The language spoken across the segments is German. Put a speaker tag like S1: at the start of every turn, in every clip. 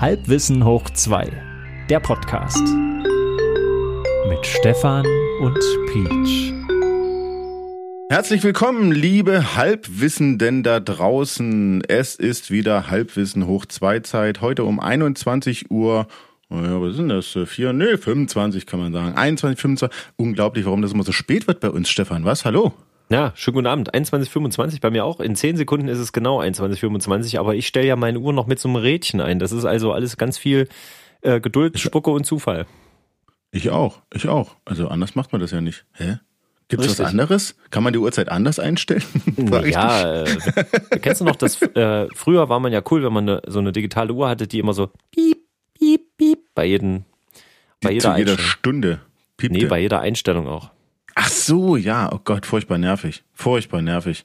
S1: Halbwissen hoch 2, der Podcast. Mit Stefan und Peach.
S2: Herzlich willkommen, liebe Halbwissenden da draußen. Es ist wieder Halbwissen hoch 2 Zeit. Heute um 21 Uhr. Oh ja, was sind das? Vier? Nee, 25 kann man sagen. 21, 25. Unglaublich, warum das immer so spät wird bei uns, Stefan. Was? Hallo?
S3: Ja, schönen guten Abend. 21.25 bei mir auch. In 10 Sekunden ist es genau 21.25, aber ich stelle ja meine Uhr noch mit so einem Rädchen ein. Das ist also alles ganz viel äh, Geduld, Spucke und Zufall.
S2: Ich auch, ich auch. Also anders macht man das ja nicht. Hä? Gibt es was anderes? Kann man die Uhrzeit anders einstellen?
S3: ja, äh, kennst du noch, dass äh, früher war man ja cool, wenn man eine, so eine digitale Uhr hatte, die immer so piep, piep, piep bei jedem, bei jeder,
S2: jeder Stunde
S3: piepte. Nee, bei jeder Einstellung auch.
S2: Ach so, ja, oh Gott, furchtbar nervig. Furchtbar nervig.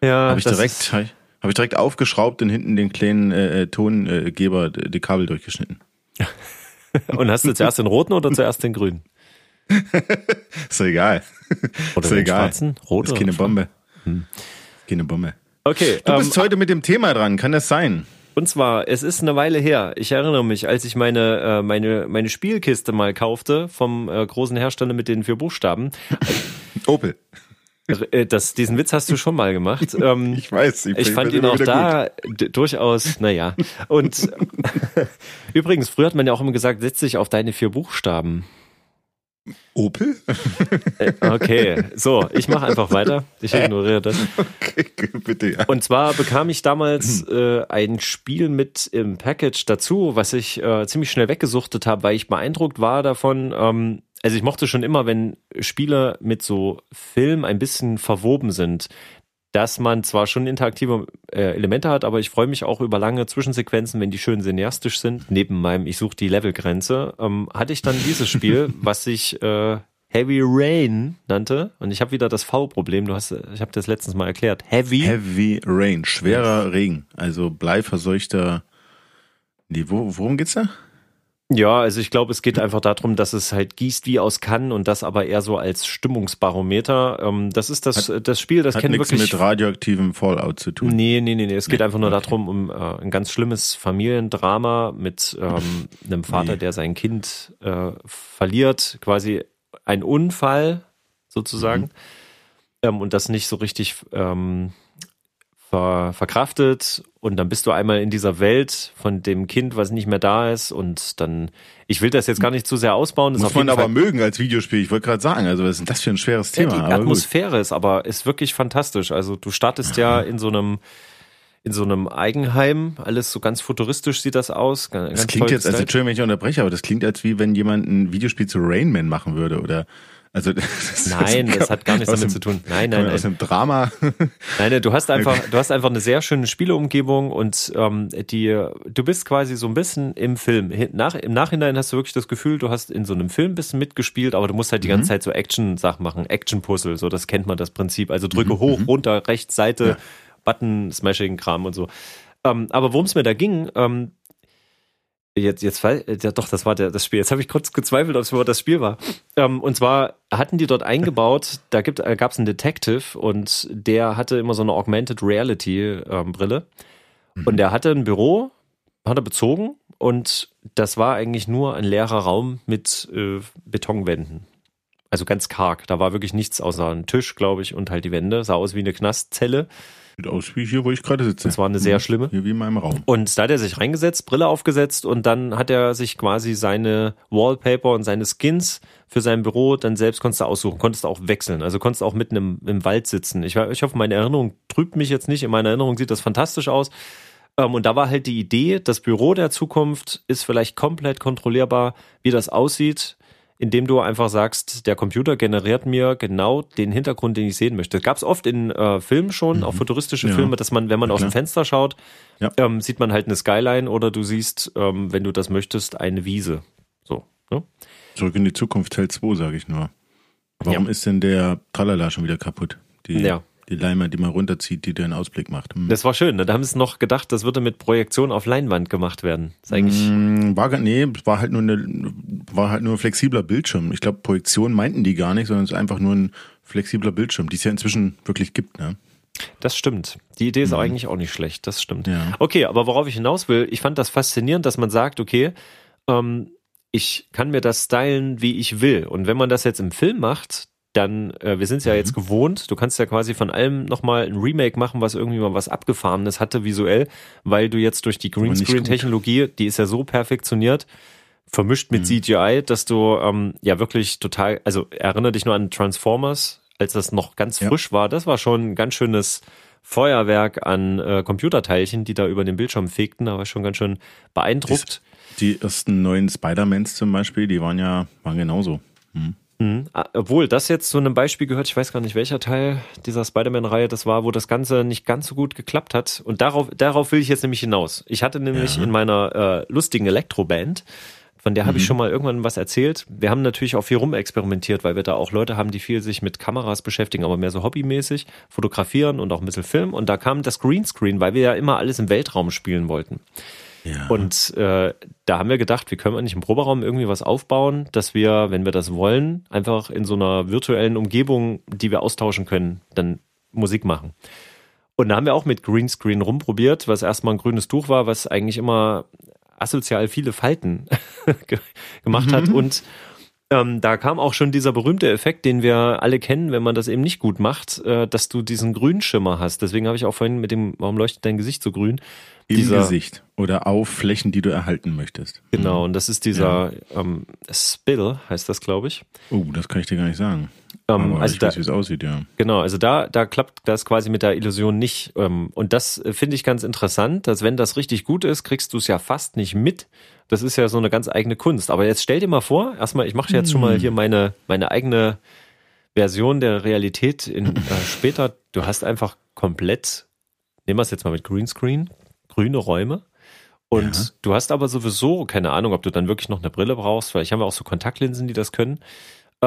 S2: Ja. Habe ich direkt, habe ich direkt aufgeschraubt und hinten den kleinen äh, äh Tongeber äh, die Kabel durchgeschnitten.
S3: und hast du zuerst den roten oder zuerst den grünen?
S2: ist egal.
S3: Oder ist den egal. schwarzen?
S2: Rot ist keine Bombe. Hm. Keine Bombe. Okay. Du bist ähm, heute mit dem Thema dran, kann das sein?
S3: Und zwar, es ist eine Weile her. Ich erinnere mich, als ich meine, äh, meine, meine Spielkiste mal kaufte vom äh, großen Hersteller mit den vier Buchstaben.
S2: Opel.
S3: Äh, das, diesen Witz hast du schon mal gemacht.
S2: Ähm, ich weiß.
S3: Ich, ich fand ihn auch da durchaus, naja. Und übrigens, früher hat man ja auch immer gesagt, setz dich auf deine vier Buchstaben.
S2: Opel?
S3: Äh, okay, so, ich mache einfach weiter. Ich ignoriere das. Okay, bitte, ja. Und zwar bekam ich damals äh, ein Spiel mit im Package dazu, was ich äh, ziemlich schnell weggesuchtet habe, weil ich beeindruckt war davon. Ähm, also ich mochte schon immer, wenn Spiele mit so Film ein bisschen verwoben sind dass man zwar schon interaktive äh, Elemente hat, aber ich freue mich auch über lange Zwischensequenzen, wenn die schön cineastisch sind. Neben meinem Ich suche die Levelgrenze, ähm, hatte ich dann dieses Spiel, was sich äh, Heavy Rain nannte. Und ich habe wieder das V-Problem. Du hast, ich habe das letztens mal erklärt. Heavy.
S2: Heavy Rain, schwerer Regen, also bleiverseuchter. Nee, wo, worum geht's da?
S3: Ja, also ich glaube, es geht einfach darum, dass es halt gießt wie aus Cannes und das aber eher so als Stimmungsbarometer. Ähm, das ist das, hat, das Spiel, das
S2: hat nichts
S3: wirklich.
S2: mit radioaktivem Fallout zu tun.
S3: Nee, nee, nee, nee. Es geht nee, einfach nur okay. darum, um äh, ein ganz schlimmes Familiendrama mit ähm, einem Vater, nee. der sein Kind äh, verliert, quasi ein Unfall sozusagen. Mhm. Ähm, und das nicht so richtig ähm, ver, verkraftet und dann bist du einmal in dieser Welt von dem Kind, was nicht mehr da ist und dann, ich will das jetzt gar nicht zu sehr ausbauen.
S2: Muss man aber Fall, mögen als Videospiel, ich wollte gerade sagen, also was ist das für ein schweres Thema?
S3: Ja, die Atmosphäre gut. ist aber, ist wirklich fantastisch. Also du startest ja in so einem, in so einem Eigenheim, alles so ganz futuristisch sieht das aus.
S2: Ganz das klingt jetzt, also Entschuldigung, wenn ich unterbreche, aber das klingt als wie wenn jemand ein Videospiel zu Rain Man machen würde oder also
S3: das nein, das hat gar nichts damit dem, zu tun. Nein, nein, nein.
S2: Aus dem Drama.
S3: Nein, du hast einfach, du hast einfach eine sehr schöne Spieleumgebung und ähm, die, du bist quasi so ein bisschen im Film. Nach, Im Nachhinein hast du wirklich das Gefühl, du hast in so einem Film ein bisschen mitgespielt, aber du musst halt die ganze mhm. Zeit so Action-Sachen machen, Action-Puzzle, so das kennt man das Prinzip. Also drücke mhm. hoch, mhm. runter, rechts, Seite, ja. Button-Smashing-Kram und so. Ähm, aber worum es mir da ging, ähm, Jetzt, jetzt, ja doch, das war der, das Spiel. Jetzt habe ich kurz gezweifelt, ob es überhaupt das Spiel war. Ähm, und zwar hatten die dort eingebaut, da gibt, äh, gab es einen Detective und der hatte immer so eine Augmented Reality ähm, Brille. Mhm. Und der hatte ein Büro, hat er bezogen und das war eigentlich nur ein leerer Raum mit äh, Betonwänden. Also ganz karg. Da war wirklich nichts außer ein Tisch, glaube ich, und halt die Wände. Sah aus wie eine Knastzelle.
S2: Sieht aus wie hier, wo ich gerade sitze.
S3: Das war eine sehr schlimme.
S2: Hier wie in meinem Raum.
S3: Und da hat er sich reingesetzt, Brille aufgesetzt und dann hat er sich quasi seine Wallpaper und seine Skins für sein Büro dann selbst konntest du aussuchen, konntest du auch wechseln. Also konntest du auch mitten im, im Wald sitzen. Ich, ich hoffe, meine Erinnerung trübt mich jetzt nicht. In meiner Erinnerung sieht das fantastisch aus. Ähm, und da war halt die Idee, das Büro der Zukunft ist vielleicht komplett kontrollierbar, wie das aussieht indem du einfach sagst, der Computer generiert mir genau den Hintergrund, den ich sehen möchte. Gab es oft in äh, Filmen schon, mhm. auch futuristische ja. Filme, dass man, wenn man ja, aus dem Fenster schaut, ja. ähm, sieht man halt eine Skyline oder du siehst, ähm, wenn du das möchtest, eine Wiese. So. Ne?
S2: Zurück in die Zukunft Teil 2, sage ich nur. Warum ist denn der Tralala schon wieder kaputt? Die, ja die Leinwand, die man runterzieht, die den Ausblick macht.
S3: Hm. Das war schön, ne? Da haben sie noch gedacht, das würde mit Projektion auf Leinwand gemacht werden.
S2: Das eigentlich hm, war, nee, war halt nur eine, war halt nur ein flexibler Bildschirm. Ich glaube, Projektion meinten die gar nicht, sondern es ist einfach nur ein flexibler Bildschirm, die es ja inzwischen wirklich gibt, ne?
S3: Das stimmt. Die Idee ist mhm. eigentlich auch nicht schlecht. Das stimmt. Ja. Okay, aber worauf ich hinaus will, ich fand das faszinierend, dass man sagt, okay, ähm, ich kann mir das stylen, wie ich will. Und wenn man das jetzt im Film macht, dann, äh, wir sind es ja mhm. jetzt gewohnt, du kannst ja quasi von allem nochmal ein Remake machen, was irgendwie mal was Abgefahrenes hatte visuell, weil du jetzt durch die Greenscreen-Technologie, die ist ja so perfektioniert, vermischt mit mhm. CGI, dass du ähm, ja wirklich total, also erinnere dich nur an Transformers, als das noch ganz ja. frisch war, das war schon ein ganz schönes Feuerwerk an äh, Computerteilchen, die da über den Bildschirm fegten, da war schon ganz schön beeindruckt.
S2: Die, die ersten neuen Spider-Mans zum Beispiel, die waren ja, waren genauso. Hm.
S3: Mhm. Obwohl das jetzt zu einem Beispiel gehört, ich weiß gar nicht, welcher Teil dieser Spider-Man-Reihe das war, wo das Ganze nicht ganz so gut geklappt hat. Und darauf, darauf will ich jetzt nämlich hinaus. Ich hatte nämlich ja. in meiner äh, lustigen Elektroband, von der habe mhm. ich schon mal irgendwann was erzählt. Wir haben natürlich auch viel rumexperimentiert, weil wir da auch Leute haben, die viel sich mit Kameras beschäftigen, aber mehr so hobbymäßig, fotografieren und auch ein bisschen filmen. Und da kam das Greenscreen, weil wir ja immer alles im Weltraum spielen wollten. Ja. Und äh, da haben wir gedacht, wie können wir nicht im Proberaum irgendwie was aufbauen, dass wir, wenn wir das wollen, einfach in so einer virtuellen Umgebung, die wir austauschen können, dann Musik machen. Und da haben wir auch mit Greenscreen rumprobiert, was erstmal ein grünes Tuch war, was eigentlich immer asozial viele Falten gemacht hat. Mhm. Und ähm, da kam auch schon dieser berühmte Effekt, den wir alle kennen, wenn man das eben nicht gut macht, äh, dass du diesen Grünschimmer hast. Deswegen habe ich auch vorhin mit dem, warum leuchtet dein Gesicht so grün?
S2: Im dieser, Gesicht oder auf Flächen, die du erhalten möchtest.
S3: Genau, und das ist dieser ja. ähm, Spill, heißt das, glaube ich.
S2: Oh, das kann ich dir gar nicht sagen.
S3: Ähm, Aber also ich da, weiß, wie es aussieht, ja. Genau, also da, da klappt das quasi mit der Illusion nicht. Ähm, und das äh, finde ich ganz interessant, dass wenn das richtig gut ist, kriegst du es ja fast nicht mit. Das ist ja so eine ganz eigene Kunst. Aber jetzt stell dir mal vor, erstmal, ich mache jetzt schon mal hm. hier meine, meine eigene Version der Realität in, äh, später. Du hast einfach komplett, nehmen wir es jetzt mal mit Greenscreen, grüne Räume. Und ja. du hast aber sowieso keine Ahnung, ob du dann wirklich noch eine Brille brauchst. Vielleicht haben wir auch so Kontaktlinsen, die das können.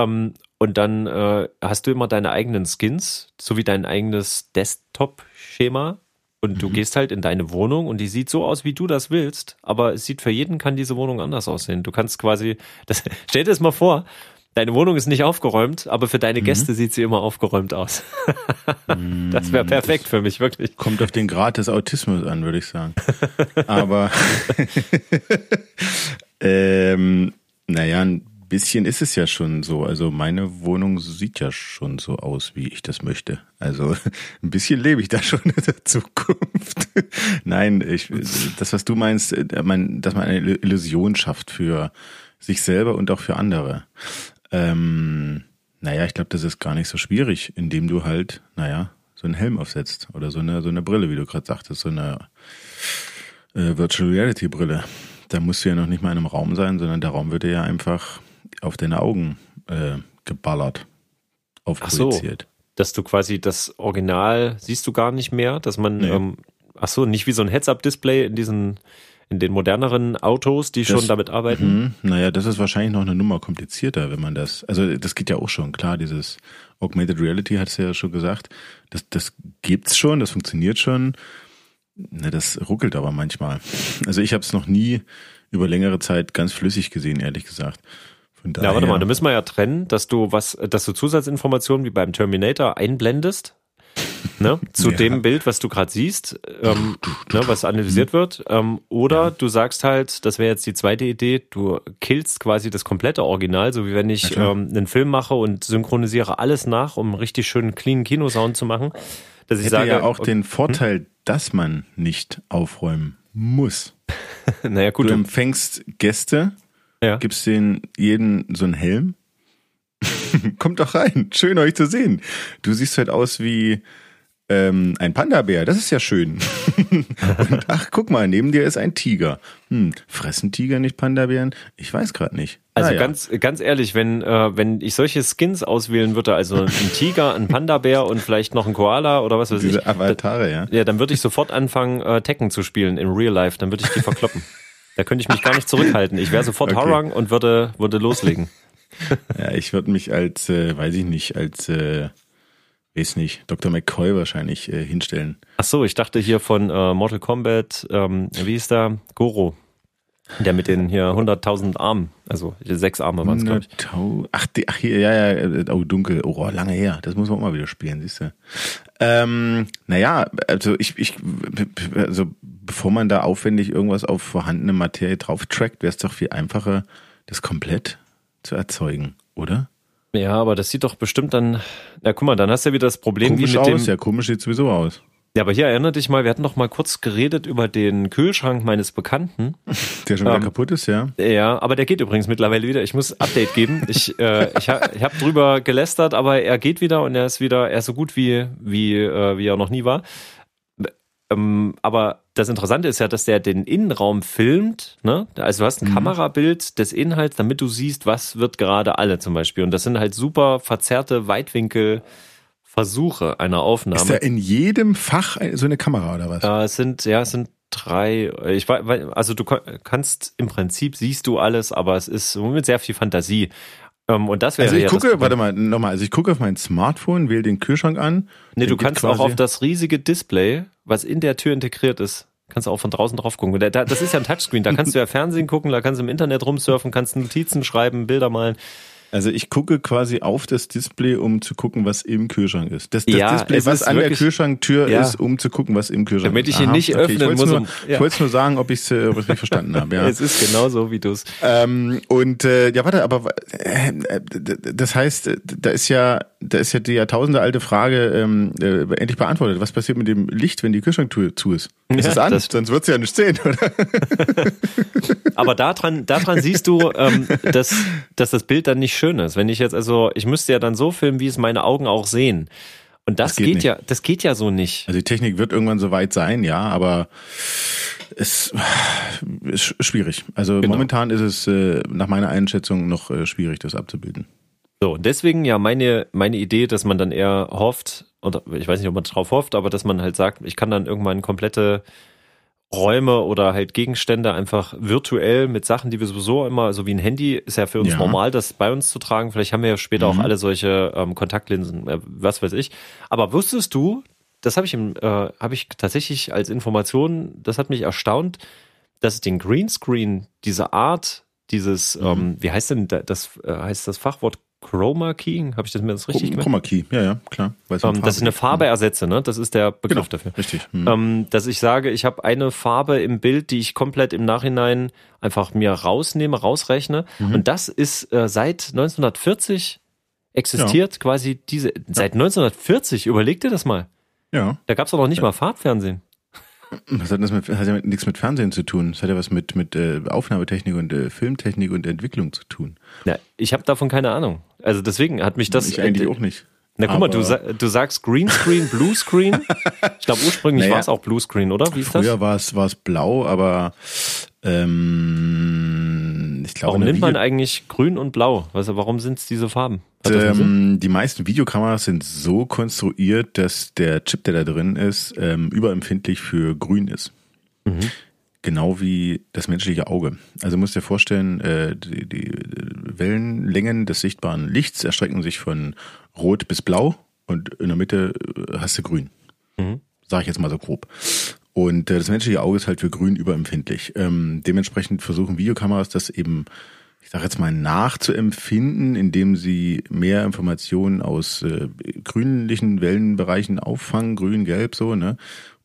S3: Ähm, und dann äh, hast du immer deine eigenen Skins, sowie dein eigenes Desktop-Schema. Und mhm. du gehst halt in deine Wohnung und die sieht so aus, wie du das willst. Aber es sieht für jeden kann diese Wohnung anders aussehen. Du kannst quasi, das, stell dir das mal vor, deine Wohnung ist nicht aufgeräumt, aber für deine mhm. Gäste sieht sie immer aufgeräumt aus. das wäre perfekt das für mich, wirklich.
S2: Kommt auf den Grad des Autismus an, würde ich sagen. aber ähm, naja, ein bisschen ist es ja schon so. Also meine Wohnung sieht ja schon so aus, wie ich das möchte. Also ein bisschen lebe ich da schon in der Zukunft. Nein, ich, das, was du meinst, äh, dass man eine Illusion schafft für sich selber und auch für andere. Ähm, naja, ich glaube, das ist gar nicht so schwierig, indem du halt, naja, so einen Helm aufsetzt oder so eine, so eine Brille, wie du gerade sagtest, so eine äh, Virtual Reality Brille. Da musst du ja noch nicht mal in einem Raum sein, sondern der Raum wird dir ja einfach auf deine Augen äh, geballert,
S3: aufprojiziert. Ach so, dass du quasi das Original siehst du gar nicht mehr, dass man, nee. ähm, ach so, nicht wie so ein Heads-Up-Display in diesen in den moderneren Autos, die das, schon damit arbeiten?
S2: Mh, naja, das ist wahrscheinlich noch eine Nummer komplizierter, wenn man das, also das geht ja auch schon, klar, dieses Augmented Reality hat es ja schon gesagt, das, das gibt's schon, das funktioniert schon, das ruckelt aber manchmal. Also ich habe es noch nie über längere Zeit ganz flüssig gesehen, ehrlich gesagt.
S3: Ja, warte mal, da müssen wir ja trennen, dass du was, dass du Zusatzinformationen wie beim Terminator einblendest ne, zu ja. dem Bild, was du gerade siehst, ähm, ne, was analysiert wird. Ähm, oder ja. du sagst halt, das wäre jetzt die zweite Idee, du killst quasi das komplette Original, so wie wenn ich ähm, einen Film mache und synchronisiere alles nach, um einen richtig schönen clean Kinosound zu machen.
S2: Dass ich Hätte sage, ja auch okay, den Vorteil, hm? dass man nicht aufräumen muss.
S3: naja, gut.
S2: Du empfängst Gäste, ja. gibst denen jeden so einen Helm. Kommt doch rein. Schön euch zu sehen. Du siehst halt aus wie ähm, ein Panda-Bär, das ist ja schön. und ach, guck mal, neben dir ist ein Tiger. Hm, fressen Tiger nicht Panda-Bären? Ich weiß gerade nicht.
S3: Also naja. ganz, ganz ehrlich, wenn, äh, wenn ich solche Skins auswählen würde, also ein Tiger, ein Panda-Bär und vielleicht noch ein Koala oder was weiß
S2: Diese ich. Avatare, ja.
S3: Ja, dann würde ich sofort anfangen, äh, Tekken zu spielen in Real Life. Dann würde ich die verkloppen. da könnte ich mich gar nicht zurückhalten. Ich wäre sofort okay. Harang und würde, würde loslegen.
S2: ja, ich würde mich als, äh, weiß ich nicht, als äh, weiß nicht, Dr. McCoy wahrscheinlich äh, hinstellen.
S3: Ach so, ich dachte hier von äh, Mortal Kombat, ähm, wie ist da? Goro. Der mit den hier 100.000 Armen, also sechs Arme waren es, glaube ich.
S2: Ach, die, ach, hier, ja, ja, äh, oh, dunkel, oh, lange her, das muss man auch mal wieder spielen, siehst du. Ähm, naja, also ich, ich, also bevor man da aufwendig irgendwas auf vorhandene Materie drauf trackt, wäre es doch viel einfacher, das komplett zu erzeugen, oder?
S3: Ja, aber das sieht doch bestimmt dann, na guck mal, dann hast du ja wieder das Problem
S2: komisch
S3: wie mit
S2: aus,
S3: dem,
S2: ja, komisch sieht sowieso aus.
S3: Ja, aber hier erinnere dich mal, wir hatten noch mal kurz geredet über den Kühlschrank meines Bekannten.
S2: Der schon wieder
S3: Ähm,
S2: kaputt ist, ja.
S3: Ja, aber der geht übrigens mittlerweile wieder. Ich muss Update geben. Ich, äh, ich, ha, ich habe drüber gelästert, aber er geht wieder und er ist wieder, er ist so gut wie wie äh, wie er noch nie war. Ähm, aber das Interessante ist ja, dass der den Innenraum filmt. Ne? Also du hast ein Kamerabild des Inhalts, damit du siehst, was wird gerade alle zum Beispiel. Und das sind halt super verzerrte Weitwinkelversuche einer Aufnahme.
S2: Ist da in jedem Fach so eine Kamera oder was?
S3: Äh, es sind, ja, es sind drei, ich weiß, also du kannst im Prinzip siehst du alles, aber es ist mit sehr viel Fantasie. Ähm, und das wäre
S2: Also ich
S3: ja
S2: gucke, warte mal, nochmal, also ich gucke auf mein Smartphone, wähle den Kühlschrank an.
S3: Nee, du kannst auch auf das riesige Display, was in der Tür integriert ist, kannst du auch von draußen drauf gucken. Da- Das ist ja ein Touchscreen, da kannst du ja Fernsehen gucken, da kannst du im Internet rumsurfen, kannst Notizen schreiben, Bilder malen.
S2: Also ich gucke quasi auf das Display, um zu gucken, was im Kühlschrank ist. Das, das
S3: Ja,
S2: Display, was an der
S3: wirklich-
S2: Kühlschranktür
S3: Ja.
S2: ist, um zu gucken, was im Kühlschrank
S3: Damit
S2: ist.
S3: ich ihn nicht
S2: ich
S3: öffnen
S2: wollt's
S3: muss,
S2: Nur,
S3: ja.
S2: Ich wollte es nur sagen, ob ich es äh, richtig verstanden habe. Ja.
S3: Es ist genauso, wie du es.
S2: Ähm, und äh, ja, warte, aber äh, äh, das heißt, äh, da ist ja, da ist ja die Jahrtausende alte Frage ähm, äh, endlich beantwortet. Was passiert mit dem Licht, wenn die Kühlschranktür zu ist? Ist
S3: Ja,
S2: es an? Sonst wird's ja nicht sehen, oder?
S3: Aber daran, daran siehst du, ähm, dass, dass das Bild dann nicht schön ist. Wenn ich jetzt, also, ich müsste ja dann so filmen, wie es meine Augen auch sehen. Und das,
S2: Das geht
S3: geht, ja, das geht ja so nicht.
S2: Also die Technik wird irgendwann so weit sein, ja, aber es ist schwierig. Also
S3: Genau.
S2: momentan ist es äh, nach meiner Einschätzung noch äh, schwierig, das abzubilden.
S3: So, und deswegen ja meine, meine Idee, dass man dann eher hofft, oder ich weiß nicht, ob man drauf hofft, aber dass man halt sagt, ich kann dann irgendwann komplette Räume oder halt Gegenstände einfach virtuell mit Sachen, die wir sowieso immer, also wie ein Handy, ist ja für uns
S2: Ja.
S3: normal, das bei uns zu tragen. Vielleicht haben wir ja später auch alle solche ähm, Kontaktlinsen, äh, was weiß ich. Aber wusstest du, das habe ich, im, äh, habe ich tatsächlich als Information, das hat mich erstaunt, dass es den Greenscreen, diese Art, dieses, ähm, wie heißt denn da- das, äh, heißt das Fachwort Chroma Keying? Habe ich das mir das richtig gemacht?
S2: Chroma Key, ja, ja, klar. Um
S3: Ähm, dass ich eine. Farbe ersetze, ne? Das ist der Begriff
S2: Genau,
S3: dafür.
S2: richtig. Hm.
S3: Ähm, dass ich sage, ich habe eine Farbe im Bild, die ich komplett im Nachhinein einfach mir rausnehme, rausrechne.
S2: Mhm.
S3: Und das ist äh, seit 1940 existiert quasi diese, seit 1940, überleg dir das mal.
S2: Ja,
S3: Da gab's doch noch nicht mal Farbfernsehen.
S2: Was hat das mit, hat ja mit, nichts mit Fernsehen zu tun. Das hat ja was mit, mit äh, Aufnahmetechnik und äh, Filmtechnik und Entwicklung zu tun.
S3: Ja, ich habe davon keine Ahnung. Also deswegen hat mich das.
S2: ich eigentlich auch nicht.
S3: Na guck mal, du, du sagst Greenscreen, Bluescreen. Ich glaube ursprünglich
S2: Naja.
S3: war es auch Bluescreen, oder? Wie ist das?
S2: Früher war es war es blau, aber ähm, ich glaube,
S3: Warum nimmt man eigentlich grün und blau? Also warum sind es diese Farben?
S2: Ähm, die meisten Videokameras sind so konstruiert, dass der Chip, der da drin ist, ähm, überempfindlich für grün ist.
S3: Mhm.
S2: Genau wie das menschliche Auge. Also musst dir vorstellen, äh, die, die Wellenlängen des sichtbaren Lichts erstrecken sich von rot bis blau und in der Mitte äh, hast du grün.
S3: Mhm.
S2: Sag ich jetzt mal so grob. Und äh, das menschliche Auge ist halt für grün überempfindlich. Ähm, dementsprechend versuchen Videokameras das eben ich sage jetzt mal, nachzuempfinden, indem sie mehr Informationen aus äh, grünlichen Wellenbereichen auffangen, grün, gelb, so, ne?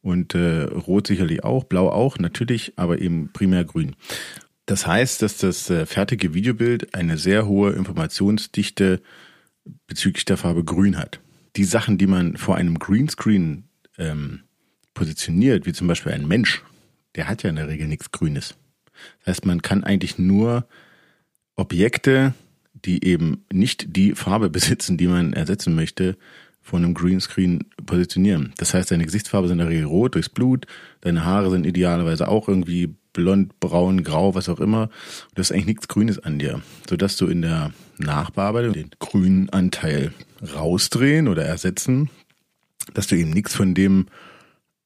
S2: Und äh, rot sicherlich auch, blau auch, natürlich, aber eben primär grün. Das heißt, dass das äh, fertige Videobild eine sehr hohe Informationsdichte bezüglich der Farbe grün hat. Die Sachen, die man vor einem Greenscreen ähm, positioniert, wie zum Beispiel ein Mensch, der hat ja in der Regel nichts Grünes. Das heißt, man kann eigentlich nur Objekte, die eben nicht die Farbe besitzen, die man ersetzen möchte, von einem Greenscreen positionieren. Das heißt, deine Gesichtsfarbe sind in der Regel rot durchs Blut, deine Haare sind idealerweise auch irgendwie blond, braun, grau, was auch immer. Du hast eigentlich nichts Grünes an dir, sodass du in der Nachbearbeitung den grünen Anteil rausdrehen oder ersetzen, dass du eben nichts von dem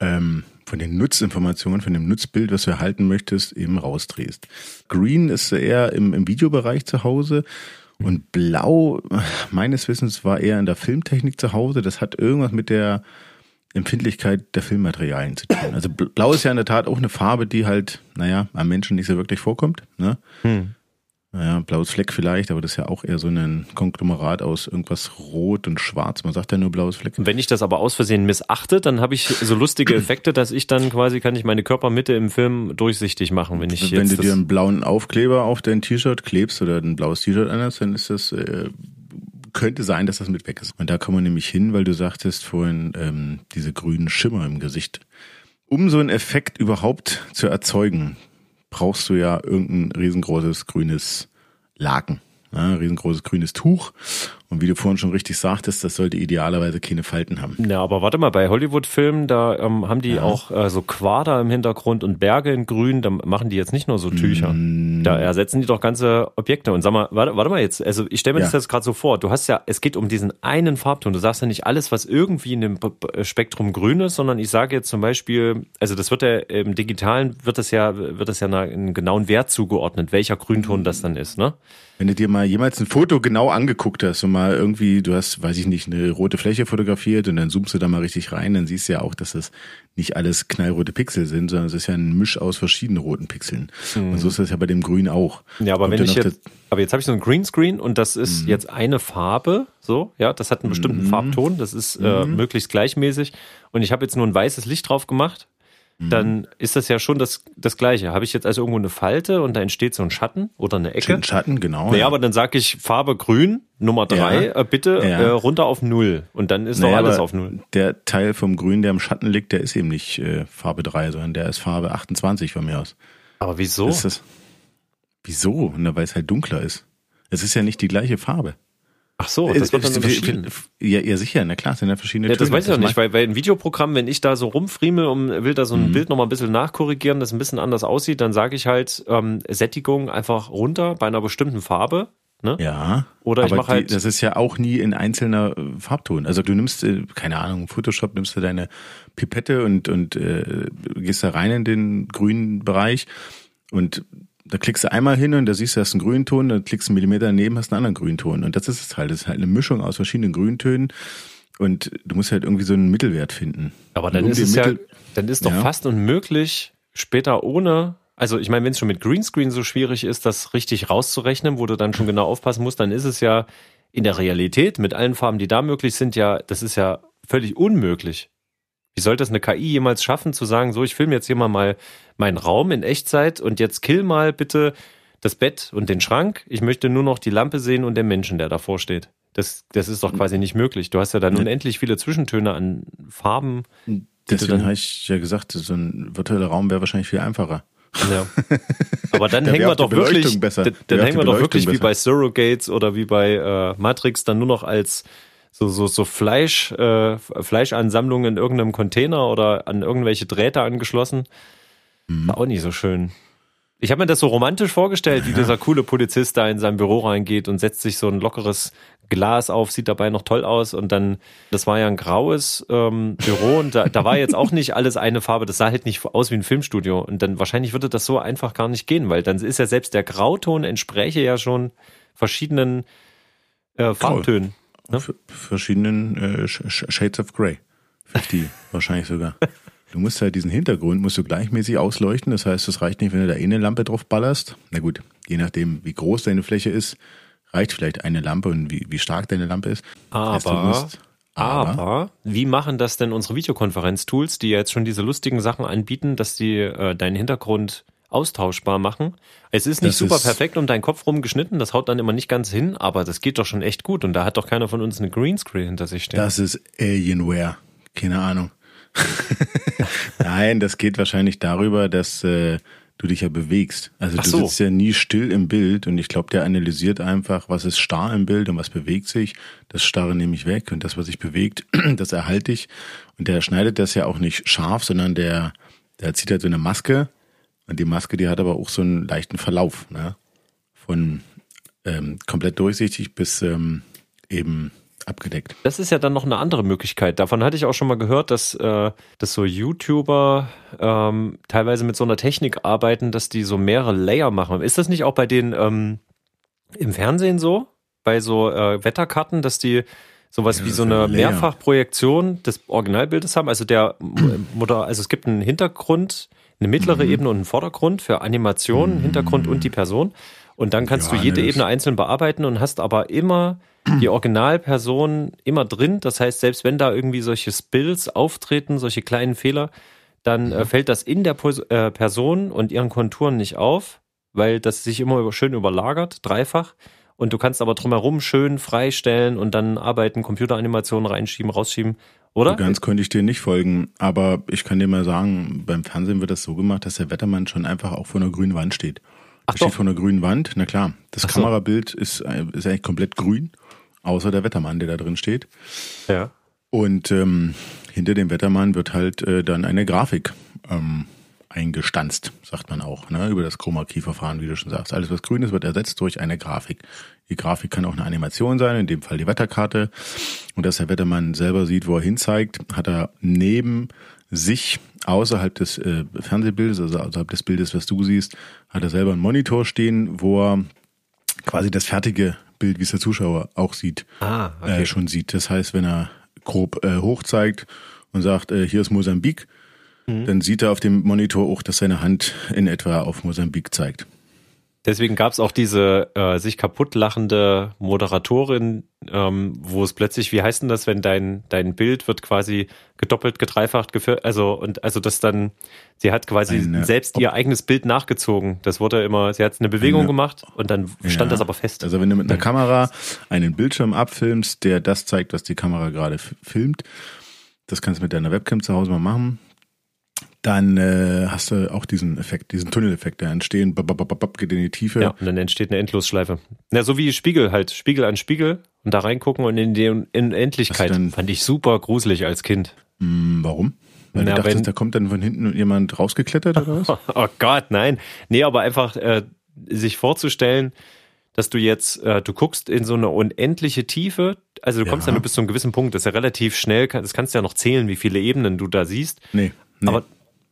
S2: ähm, von den Nutzinformationen, von dem Nutzbild, was du erhalten möchtest, eben rausdrehst. Green ist eher im, im Videobereich zu Hause und Blau, meines Wissens, war eher in der Filmtechnik zu Hause. Das hat irgendwas mit der Empfindlichkeit der Filmmaterialien zu tun. Also blau ist ja in der Tat auch eine Farbe, die halt, naja, am Menschen nicht so wirklich vorkommt. Ne? Hm. Naja, blaues Fleck vielleicht, aber das ist ja auch eher so ein Konglomerat aus irgendwas rot und schwarz. Man sagt ja nur blaues Fleck.
S3: Wenn ich das aber aus Versehen missachte, dann habe ich so lustige Effekte, dass ich dann quasi kann ich meine Körpermitte im Film durchsichtig machen, wenn ich
S2: wenn
S3: jetzt
S2: du dir einen blauen Aufkleber auf dein T-Shirt klebst oder ein blaues T-Shirt anhast, dann ist das äh, könnte sein, dass das mit weg ist. Und da kommen wir nämlich hin, weil du sagtest vorhin ähm, diese grünen Schimmer im Gesicht. Um so einen Effekt überhaupt zu erzeugen, brauchst du ja irgendein riesengroßes grünes Laken. Ja, riesengroßes grünes Tuch. Und wie du vorhin schon richtig sagtest, das sollte idealerweise keine Falten haben.
S3: Ja, aber warte mal, bei Hollywood-Filmen, da ähm, haben die ja. auch äh, so Quader im Hintergrund und Berge in Grün, da machen die jetzt nicht nur so Tücher. Mm. Da ersetzen die doch ganze Objekte. Und sag mal, warte, warte mal jetzt, also ich stelle mir ja. das jetzt gerade so vor, du hast ja, es geht um diesen einen Farbton. Du sagst ja nicht alles, was irgendwie in dem Spektrum grün ist, sondern ich sage jetzt zum Beispiel, also das wird ja im Digitalen wird das ja, wird das ja einen genauen Wert zugeordnet, welcher Grünton das dann ist, ne?
S2: Wenn du dir mal jemals ein Foto genau angeguckt hast und mal irgendwie, du hast, weiß ich nicht, eine rote Fläche fotografiert und dann zoomst du da mal richtig rein, dann siehst du ja auch, dass das nicht alles knallrote Pixel sind, sondern es ist ja ein Misch aus verschiedenen roten Pixeln. Mhm. Und so ist das ja bei dem Grün auch.
S3: Ja, aber Kommt wenn ich jetzt, aber jetzt habe ich so ein Greenscreen und das ist mhm. jetzt eine Farbe, so, ja, das hat einen bestimmten mhm. Farbton, das ist äh, mhm. möglichst gleichmäßig und ich habe jetzt nur ein weißes Licht drauf gemacht. Dann ist das ja schon das, das Gleiche. Habe ich jetzt also irgendwo eine Falte und da entsteht so ein Schatten oder eine Ecke? Ein
S2: Schatten, genau.
S3: Naja, ja. aber dann sage ich Farbe grün, Nummer drei, ja. äh, bitte ja. äh, runter auf null. Und dann ist naja, doch alles auf null.
S2: Der Teil vom Grün, der im Schatten liegt, der ist eben nicht äh, Farbe drei, sondern der ist Farbe 28 von mir aus.
S3: Aber wieso? Ist
S2: das, wieso? Na, weil es halt dunkler ist. Es ist ja nicht die gleiche Farbe.
S3: Ach so, das wird dann unterschieden.
S2: Ja, ja, sicher, na klar, sind ja verschiedene
S3: Ja, das weiß ich noch nicht, weil, weil ein Videoprogramm, wenn ich da so rumfriemel und will da so ein mhm. Bild nochmal ein bisschen nachkorrigieren, das ein bisschen anders aussieht, dann sage ich halt ähm, Sättigung einfach runter bei einer bestimmten Farbe. Ne?
S2: Ja.
S3: Oder ich mache halt.
S2: Die, das ist ja auch nie in einzelner äh, Farbton. Also du nimmst, äh, keine Ahnung, Photoshop nimmst du deine Pipette und, und äh, gehst da rein in den grünen Bereich und da klickst du einmal hin und da siehst du, hast einen Grünton, dann klickst du einen Millimeter daneben, hast einen anderen Grünton. Und das ist es halt. Das ist halt eine Mischung aus verschiedenen Grüntönen. Und du musst halt irgendwie so einen Mittelwert finden.
S3: Aber dann um ist es Mittel ja, dann ist doch ja. fast unmöglich, später ohne, also ich meine, wenn es schon mit Greenscreen so schwierig ist, das richtig rauszurechnen, wo du dann schon genau aufpassen musst, dann ist es ja in der Realität mit allen Farben, die da möglich sind, ja, das ist ja völlig unmöglich. Wie sollte das eine KI jemals schaffen, zu sagen, so, ich filme jetzt hier mal, mal meinen Raum in Echtzeit und jetzt kill mal bitte das Bett und den Schrank. Ich möchte nur noch die Lampe sehen und den Menschen, der davor steht. Das, das ist doch quasi nicht möglich. Du hast ja dann unendlich viele Zwischentöne an Farben.
S2: Deswegen habe ich ja gesagt, so ein virtueller Raum wäre wahrscheinlich viel einfacher.
S3: Ja. Aber dann da hängen wir doch wirklich, besser. dann, dann hängen wir doch wirklich besser. wie bei Surrogates oder wie bei äh, Matrix dann nur noch als so, so, so Fleisch, äh, Fleischansammlungen in irgendeinem Container oder an irgendwelche Drähte angeschlossen. Mhm. War auch nicht so schön. Ich habe mir das so romantisch vorgestellt, wie ja. dieser coole Polizist da in sein Büro reingeht und setzt sich so ein lockeres Glas auf, sieht dabei noch toll aus und dann, das war ja ein graues ähm, Büro und da, da war jetzt auch nicht alles eine Farbe, das sah halt nicht aus wie ein Filmstudio und dann wahrscheinlich würde das so einfach gar nicht gehen, weil dann ist ja selbst der Grauton entspräche ja schon verschiedenen äh, Farbtönen.
S2: Ne? Verschiedenen äh, Shades of Grey. 50 wahrscheinlich sogar. Du musst halt diesen Hintergrund musst du gleichmäßig ausleuchten. Das heißt, es reicht nicht, wenn du da eh eine Lampe drauf ballerst. Na gut, je nachdem, wie groß deine Fläche ist, reicht vielleicht eine Lampe und wie, wie stark deine Lampe ist.
S3: Aber, das heißt, musst, aber, aber, wie machen das denn unsere Videokonferenz-Tools, die jetzt schon diese lustigen Sachen anbieten, dass die äh, deinen Hintergrund austauschbar machen. Es ist nicht das super ist perfekt um deinen Kopf rumgeschnitten, das haut dann immer nicht ganz hin, aber das geht doch schon echt gut und da hat doch keiner von uns eine Greenscreen hinter sich stehen.
S2: Das ist Alienware. Keine Ahnung. Nein, das geht wahrscheinlich darüber, dass äh, du dich ja bewegst. Also Ach du so. sitzt ja nie still im Bild und ich glaube, der analysiert einfach, was ist starr im Bild und was bewegt sich. Das Starre nehme ich weg und das, was sich bewegt, das erhalte ich. Und der schneidet das ja auch nicht scharf, sondern der, der zieht halt so eine Maske und die Maske, die hat aber auch so einen leichten Verlauf, ne? Von ähm, komplett durchsichtig bis ähm, eben abgedeckt.
S3: Das ist ja dann noch eine andere Möglichkeit. Davon hatte ich auch schon mal gehört, dass, äh, dass so YouTuber ähm, teilweise mit so einer Technik arbeiten, dass die so mehrere Layer machen. Ist das nicht auch bei den ähm, im Fernsehen so? Bei so äh, Wetterkarten, dass die sowas
S2: Ja,
S3: wie so eine
S2: leer.
S3: Mehrfachprojektion des Originalbildes haben. Also der Mutter, also es gibt einen Hintergrund, eine mittlere
S2: Mhm.
S3: Ebene und einen Vordergrund für Animation, Hintergrund und die Person. Und dann kannst
S2: Ja,
S3: du jede
S2: ne,
S3: Ebene einzeln bearbeiten und hast aber immer die Originalperson immer drin. Das heißt, selbst wenn da irgendwie solche Spills auftreten, solche kleinen Fehler, dann
S2: Mhm.
S3: äh, fällt das in der Pos äh, Person und ihren Konturen nicht auf, weil das sich immer über, schön überlagert, dreifach. Und du kannst aber drumherum schön freistellen und dann arbeiten, Computeranimationen reinschieben, rausschieben, oder?
S2: So ganz konnte ich dir nicht folgen, aber ich kann dir mal sagen, beim Fernsehen wird das so gemacht, dass der Wettermann schon einfach auch vor einer grünen Wand steht.
S3: Ach
S2: steht
S3: doch.
S2: vor einer grünen Wand, na klar. Das
S3: Ach so.
S2: Kamerabild ist, äh, ist eigentlich komplett grün, außer der Wettermann, der da drin steht.
S3: Ja.
S2: Und ähm, hinter dem Wettermann wird halt äh, dann eine Grafik ähm, eingestanzt, sagt man auch, ne? über das Chroma-Key-Verfahren, wie du schon sagst. Alles, was grün ist, wird ersetzt durch eine Grafik. Die Grafik kann auch eine Animation sein, in dem Fall die Wetterkarte. Und dass der Wettermann selber sieht, wo er hinzeigt, hat er neben sich außerhalb des äh, Fernsehbildes, also außerhalb des Bildes, was du siehst, hat er selber einen Monitor stehen, wo er quasi das fertige Bild, wie es der Zuschauer auch sieht,
S3: Ah, okay.
S2: äh, schon sieht. Das heißt, wenn er grob äh, hoch zeigt und sagt, äh, hier ist Mosambik,
S3: Mhm.
S2: dann sieht er auf dem Monitor auch, dass seine Hand in etwa auf Mosambik zeigt.
S3: Deswegen gab es auch diese äh, sich kaputt lachende Moderatorin, ähm, wo es plötzlich, wie heißt denn das, wenn dein dein Bild wird quasi gedoppelt, gedreifacht, gefir also und also das dann, sie hat quasi
S2: Eine
S3: selbst ihr eigenes Bild nachgezogen. Das wurde immer, sie hat eine Bewegung
S2: Eine-
S3: gemacht und dann stand
S2: Ja.
S3: das aber fest.
S2: Also wenn du mit einer Kamera einen Bildschirm abfilmst, der das zeigt, was die Kamera gerade filmt, das kannst du mit deiner Webcam zu Hause mal machen, dann äh, hast du auch diesen Effekt, diesen Tunneleffekt, der entstehen, geht in die Tiefe.
S3: Ja, und dann entsteht eine Endlosschleife. Ja, so wie Spiegel halt, Spiegel an Spiegel und da reingucken und in die Unendlichkeit. Fand ich super gruselig als Kind.
S2: Hm, warum? Weil
S3: Na,
S2: du dachtest,
S3: wenn-
S2: da kommt dann von hinten jemand rausgeklettert oder was?
S3: Oh Gott, nein. Nee, aber einfach äh, sich vorzustellen, dass du jetzt, äh, du guckst in so eine unendliche Tiefe, also du kommst
S2: Ja.
S3: dann bis zu einem gewissen Punkt, das ist ja relativ schnell, das kannst du ja noch zählen, wie viele Ebenen du da siehst.
S2: Nee, nee,
S3: Aber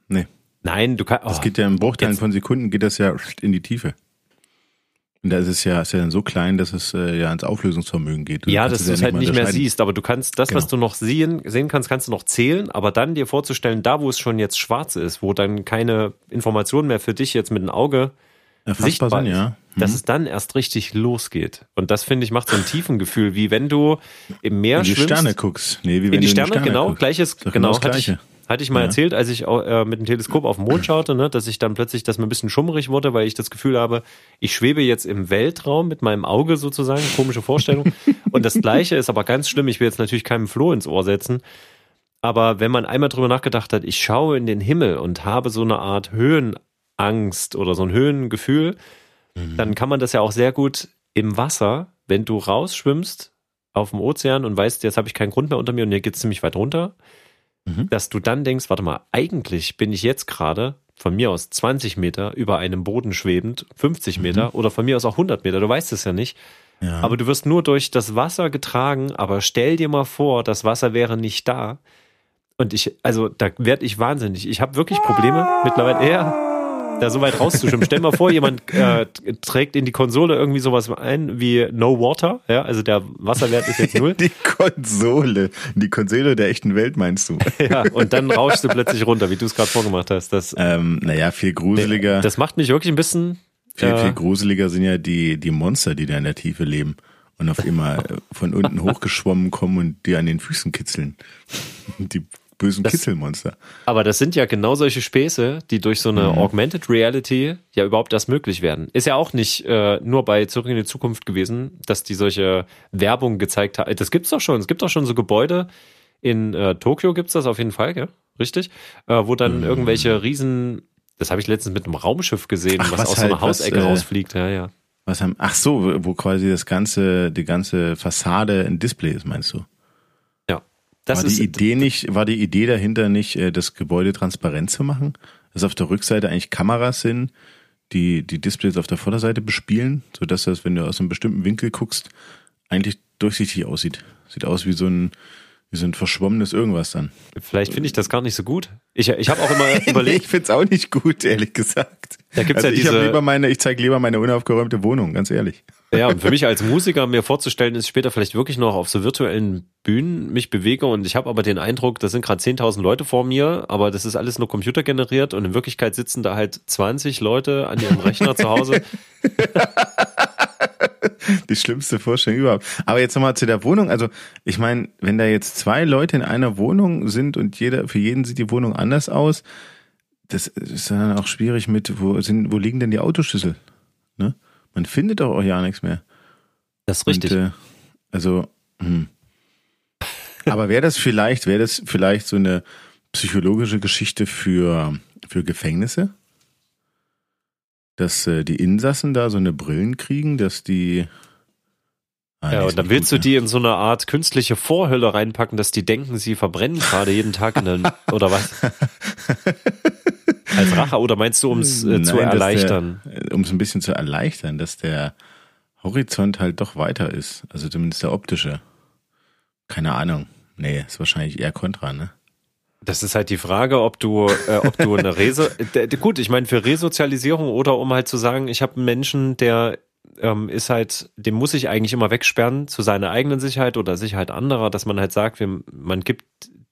S2: nee.
S3: nein, du kannst.
S2: Das geht ja im Bruchteilen
S3: jetzt-
S2: von Sekunden, geht das ja in die Tiefe. Und da ist es ja, ist ja dann so klein, dass es äh, ja ins Auflösungsvermögen geht. Du
S3: ja,
S2: kannst
S3: dass du es halt nicht mehr siehst, aber du kannst das, was
S2: Genau.
S3: du noch sehen, sehen kannst, kannst du noch zählen, aber dann dir vorzustellen, da wo es schon jetzt schwarz ist, wo dann keine Information mehr für dich jetzt mit dem Auge
S2: Erfassbar
S3: sichtbar ist,
S2: ja.
S3: dass
S2: Mhm.
S3: es dann erst richtig losgeht. Und das finde ich macht so ein Tiefengefühl, wie wenn du im Meer
S2: Wenn du die
S3: schwimmst.
S2: Sterne guckst. Nee, wie wenn
S3: in die
S2: du
S3: Sterne, genau,
S2: guckst.
S3: gleiches,
S2: doch
S3: genau,
S2: das
S3: hatte ich,
S2: Gleiche.
S3: Hatte ich mal
S2: Ja.
S3: erzählt, als ich äh, mit dem Teleskop auf den Mond schaute, ne, dass ich dann plötzlich, dass mir ein bisschen schummrig wurde, weil ich das Gefühl habe, ich schwebe jetzt im Weltraum mit meinem Auge sozusagen, komische Vorstellung. Und das Gleiche ist aber ganz schlimm, ich will jetzt natürlich keinem Floh ins Ohr setzen, aber wenn man einmal drüber nachgedacht hat, ich schaue in den Himmel und habe so eine Art Höhenangst oder so ein Höhengefühl,
S2: Mhm.
S3: dann kann man das ja auch sehr gut im Wasser, wenn du rausschwimmst auf dem Ozean und weißt, jetzt habe ich keinen Grund mehr unter mir und hier geht's ziemlich weit runter,
S2: Mhm.
S3: dass du dann denkst, warte mal, eigentlich bin ich jetzt gerade von mir aus 20 Meter über einem Boden schwebend, 50 Meter oder von mir aus auch 100 Meter, du weißt es ja nicht,
S2: Mhm. Ja.
S3: aber du wirst nur durch das Wasser getragen, aber stell dir mal vor, das Wasser wäre nicht da. Und ich, also da werde ich wahnsinnig. Ich habe wirklich Probleme mittlerweile, ja, da so weit rauszuschwimmen. Stell mal vor, jemand äh, trägt in die Konsole irgendwie sowas ein wie No Water, ja, also der Wasserwert ist jetzt null.
S2: die Konsole, die Konsole der echten Welt meinst du?
S3: ja, und dann rauschst du plötzlich runter, wie du es gerade vorgemacht hast. Das,
S2: ähm, naja, viel gruseliger.
S3: das macht mich wirklich ein bisschen.
S2: viel,
S3: äh,
S2: viel gruseliger sind ja die, die Monster, die da in der Tiefe leben und auf immer äh, von unten hochgeschwommen kommen und die an den Füßen kitzeln. Die bösen
S3: Das-
S2: Kitzelmonster.
S3: Aber das sind ja genau solche Späße, die durch so eine
S2: Mhm.
S3: Augmented Reality ja überhaupt erst möglich werden. Ist ja auch nicht äh, nur bei Zurück in die Zukunft gewesen, dass die solche Werbung gezeigt haben. Das gibt's doch schon. Es gibt doch schon so Gebäude. In äh, Tokio gibt's das auf jeden Fall, gell? Richtig? Äh, wo dann
S2: Mhm.
S3: irgendwelche riesen, das habe ich letztens mit einem Raumschiff gesehen,
S2: Ach,
S3: was,
S2: was
S3: aus so
S2: halt,
S3: einer Hausecke
S2: was, äh,
S3: rausfliegt. Ja, ja.
S2: Was haben, ach so, wo- wo quasi das ganze, die ganze Fassade ein Display ist, meinst du?
S3: Das
S2: war
S3: ist
S2: die Idee nicht, war die Idee dahinter nicht, äh, das Gebäude transparent zu machen? Dass auf der Rückseite eigentlich Kameras sind, die die Displays auf der Vorderseite bespielen, sodass das, wenn du aus einem bestimmten Winkel guckst, eigentlich durchsichtig aussieht. Sieht aus wie so ein, so ein verschwommenes irgendwas dann.
S3: Vielleicht finde ich das gar nicht so gut. Ich, ich habe auch immer
S2: nee,
S3: überlegt,
S2: ich find's auch nicht gut, ehrlich gesagt.
S3: Da gibt's
S2: also
S3: ja
S2: ich
S3: diese-
S2: hab lieber meine, ich zeige lieber meine unaufgeräumte Wohnung, ganz ehrlich.
S3: ja, und für mich als Musiker mir vorzustellen, ist später vielleicht wirklich noch auf so virtuellen Bühnen mich bewege und ich habe aber den Eindruck, da sind gerade 10.000 Leute vor mir, aber das ist alles nur computergeneriert und in Wirklichkeit sitzen da halt 20 Leute an ihrem Rechner zu Hause.
S2: Die schlimmste Vorstellung überhaupt. Aber jetzt nochmal zu der Wohnung. Also, ich meine, wenn da jetzt zwei Leute in einer Wohnung sind und jeder, für jeden sieht die Wohnung anders aus, das ist dann auch schwierig mit, wo sind, wo liegen denn die Autoschlüssel? Ne? Man findet doch auch ja nichts mehr.
S3: Das ist richtig.
S2: Und, äh, also, hm. aber wäre das vielleicht, wäre das vielleicht so eine psychologische Geschichte für, für Gefängnisse? Dass äh, die Insassen da so eine Brillen kriegen, dass die. Ah,
S3: ja, und dann willst
S2: gut,
S3: du die in so eine Art künstliche Vorhülle reinpacken, dass die denken, sie verbrennen gerade jeden Tag in den, oder was? Als Rache oder meinst du, um es äh, zu erleichtern?
S2: Um es ein bisschen zu erleichtern, dass der Horizont halt doch weiter ist. Also zumindest der optische. Keine Ahnung. Nee, ist wahrscheinlich eher kontra, ne?
S3: Das ist halt die Frage, ob du, äh, ob du eine Reso gut, ich meine für Resozialisierung oder um halt zu sagen, ich habe einen Menschen, der ähm, ist halt, dem muss ich eigentlich immer wegsperren zu seiner eigenen Sicherheit oder Sicherheit anderer, dass man halt sagt, man gibt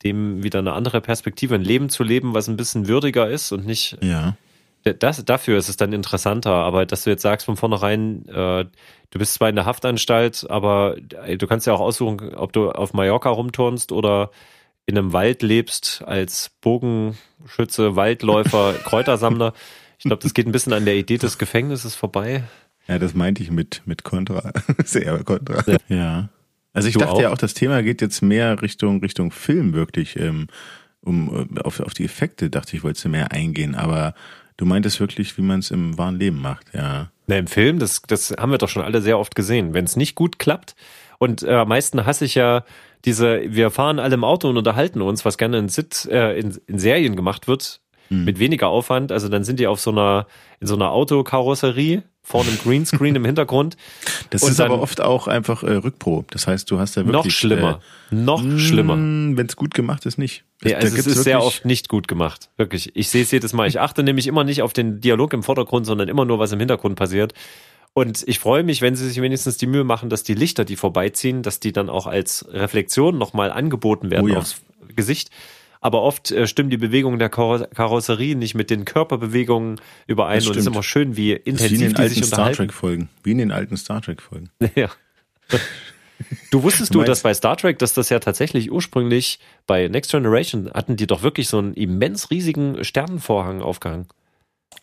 S3: dem wieder eine andere Perspektive, ein Leben zu leben, was ein bisschen würdiger ist und nicht
S2: Ja.
S3: das, dafür ist es dann interessanter, aber dass du jetzt sagst von vornherein, äh, du bist zwar in der Haftanstalt, aber äh, du kannst ja auch aussuchen, ob du auf Mallorca rumturnst oder in einem Wald lebst als Bogenschütze, Waldläufer, Kräutersammler. Ich glaube, das geht ein bisschen an der Idee des Gefängnisses vorbei.
S2: Ja, das meinte ich mit, mit Kontra. Sehr Kontra. Ja. Also ich
S3: Du
S2: dachte ja
S3: auch?
S2: auch, das Thema geht jetzt mehr Richtung, Richtung Film wirklich, ähm, um, äh, auf, auf die Effekte dachte ich, wolltest du mehr eingehen, aber du meintest wirklich, wie man es im wahren Leben macht, ja.
S3: Na, Im Film, das, das haben wir doch schon alle sehr oft gesehen. Wenn es nicht gut klappt, und äh, am meisten hasse ich ja diese, wir fahren alle im Auto und unterhalten uns, was gerne in, Sit, äh, in, in Serien gemacht wird,
S2: Hm.
S3: mit weniger Aufwand. Also dann sind die auf so einer, in so einer Autokarosserie, vorne im Greenscreen im Hintergrund.
S2: Das
S3: Und
S2: ist aber oft auch einfach äh, Rückprobe. Das heißt, du hast ja wirklich.
S3: Noch schlimmer. noch
S2: Äh,
S3: schlimmer.
S2: Wenn es gut gemacht ist, nicht.
S3: Ja, also es ist sehr oft nicht gut gemacht. Wirklich. Ich sehe es jedes Mal. Ich achte nämlich immer nicht auf den Dialog im Vordergrund, sondern immer nur, was im Hintergrund passiert. Und ich freue mich, wenn sie sich wenigstens die Mühe machen, dass die Lichter, die vorbeiziehen, dass die dann auch als Reflexion nochmal angeboten werden
S2: Oh ja.
S3: aufs Gesicht. Aber oft äh, stimmen die Bewegungen der Karo Karosserie nicht mit den Körperbewegungen überein.
S2: Das
S3: und es ist immer schön, wie
S2: ist wie in
S3: intensiv
S2: den alten Star. Trek Folgen. Wie in den alten Star Trek Folgen.
S3: Ja. Du wusstest
S2: Du
S3: dass bei Star Trek, dass das ja tatsächlich ursprünglich bei Next Generation hatten die doch wirklich so einen immens riesigen Sternenvorhang aufgehangen.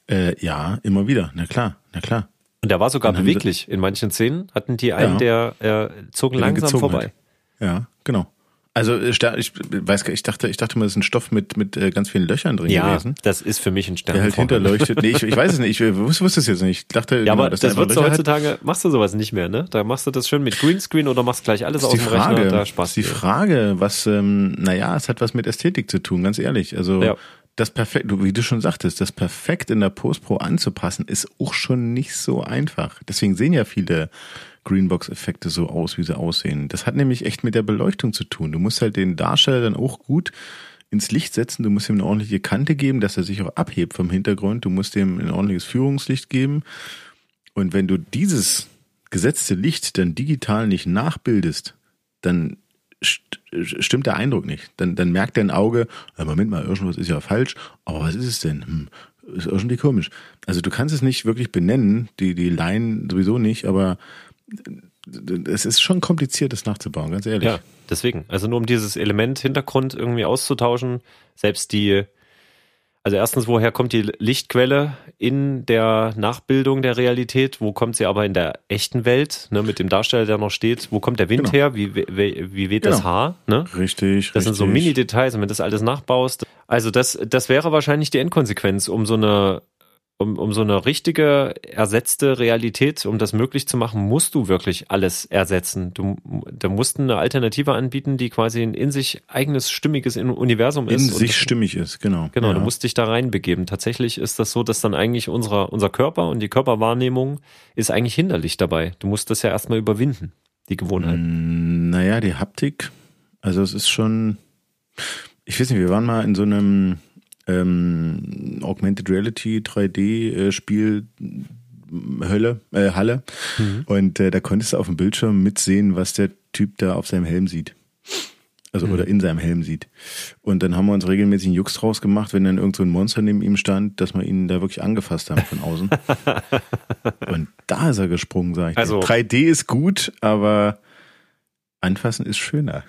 S2: Äh, ja, immer wieder. Na klar, na klar.
S3: Und der war sogar beweglich. In manchen Szenen hatten die einen,
S2: Ja.
S3: der äh, zog
S2: Der
S3: langsam vorbei.
S2: hat. Ja, genau. Also äh, ich weiß gar- ich dachte, ich dachte mal, das ist ein Stoff mit mit äh, ganz vielen Löchern drin
S3: Ja,
S2: gewesen.
S3: das ist für mich ein
S2: Der halt hinterleuchtet. Nee, ich, ich weiß es nicht. Ich wusste, wusste es jetzt nicht. Ich dachte,
S3: Ja,
S2: genau,
S3: aber
S2: dass
S3: das wird so
S2: Löcher hat.
S3: heutzutage, machst du sowas nicht mehr, ne? Da machst du das schön mit Greenscreen oder machst gleich alles aus dem
S2: Frage.
S3: Rechner. Da
S2: das
S3: Spaß.
S2: ist die Frage, was, ähm, naja, es hat was mit Ästhetik zu tun, ganz ehrlich. Also
S3: Ja.
S2: Das perfekt, wie du schon sagtest, das perfekt in der Postpro anzupassen, ist auch schon nicht so einfach. Deswegen sehen ja viele Greenbox-Effekte so aus, wie sie aussehen. Das hat nämlich echt mit der Beleuchtung zu tun. Du musst halt den Darsteller dann auch gut ins Licht setzen. Du musst ihm eine ordentliche Kante geben, dass er sich auch abhebt vom Hintergrund. Du musst ihm ein ordentliches Führungslicht geben. Und wenn du dieses gesetzte Licht dann digital nicht nachbildest, dann stimmt der Eindruck nicht. Dann, dann merkt dein Auge, "Ja, Moment mal, irgendwas ist ja falsch, aber was ist es denn? Hm, ist irgendwie komisch. Also du kannst es nicht wirklich benennen, die, die Laien sowieso nicht, aber es ist schon kompliziert, das nachzubauen, ganz ehrlich.
S3: Ja, deswegen. Also nur um dieses Element Hintergrund irgendwie auszutauschen, selbst die, also erstens, woher kommt die Lichtquelle in der Nachbildung der Realität? Wo kommt sie aber in der echten Welt, ne, mit dem Darsteller, der noch steht? Wo kommt der Wind
S2: Genau.
S3: her? Wie, wie, wie weht das
S2: Genau.
S3: Haar? Ne?
S2: Richtig,
S3: Das sind so
S2: richtig.
S3: Mini-Details, und wenn du das alles nachbaust. Also das, das wäre wahrscheinlich die Endkonsequenz, um so eine, um, um so eine richtige ersetzte Realität, um das möglich zu machen, musst du wirklich alles ersetzen. Du, da musst eine Alternative anbieten, die quasi ein in sich eigenes, stimmiges Universum
S2: in
S3: ist. Und
S2: sich stimmig ist, genau.
S3: Genau,
S2: ja.
S3: du musst dich da reinbegeben. Tatsächlich ist das so, dass dann eigentlich unser, unser Körper und die Körperwahrnehmung ist eigentlich hinderlich dabei. Du musst das ja erstmal überwinden, die Gewohnheit.
S2: Mm, Naja, die Haptik Also es ist schon, ich weiß nicht, wir waren mal in so einem ähm, Augmented Reality 3D-Spiel Hölle, äh, Halle. Mhm. Und äh, da konntest du auf dem Bildschirm mitsehen, was der Typ da auf seinem Helm sieht. Also mhm. oder in seinem Helm sieht. Und dann haben wir uns regelmäßig einen Jux draus gemacht, wenn dann irgend so ein Monster neben ihm stand, dass wir ihn da wirklich angefasst haben von außen. Und da ist er gesprungen, sag ich. Also, 3D ist gut, aber Anfassen ist schöner.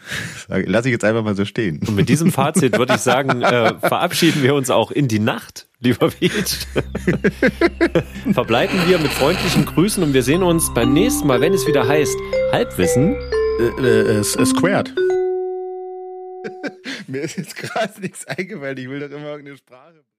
S2: Lass ich jetzt einfach mal so stehen.
S3: Und mit diesem Fazit würde ich sagen, äh, verabschieden wir uns auch in die Nacht, lieber Beach. Verbleiben wir mit freundlichen Grüßen und wir sehen uns beim nächsten Mal, wenn es wieder heißt Halbwissen.
S2: Äh, äh, äh squared. Mir ist jetzt gerade nichts eingefallen. Ich will doch immer irgendeine Sprache.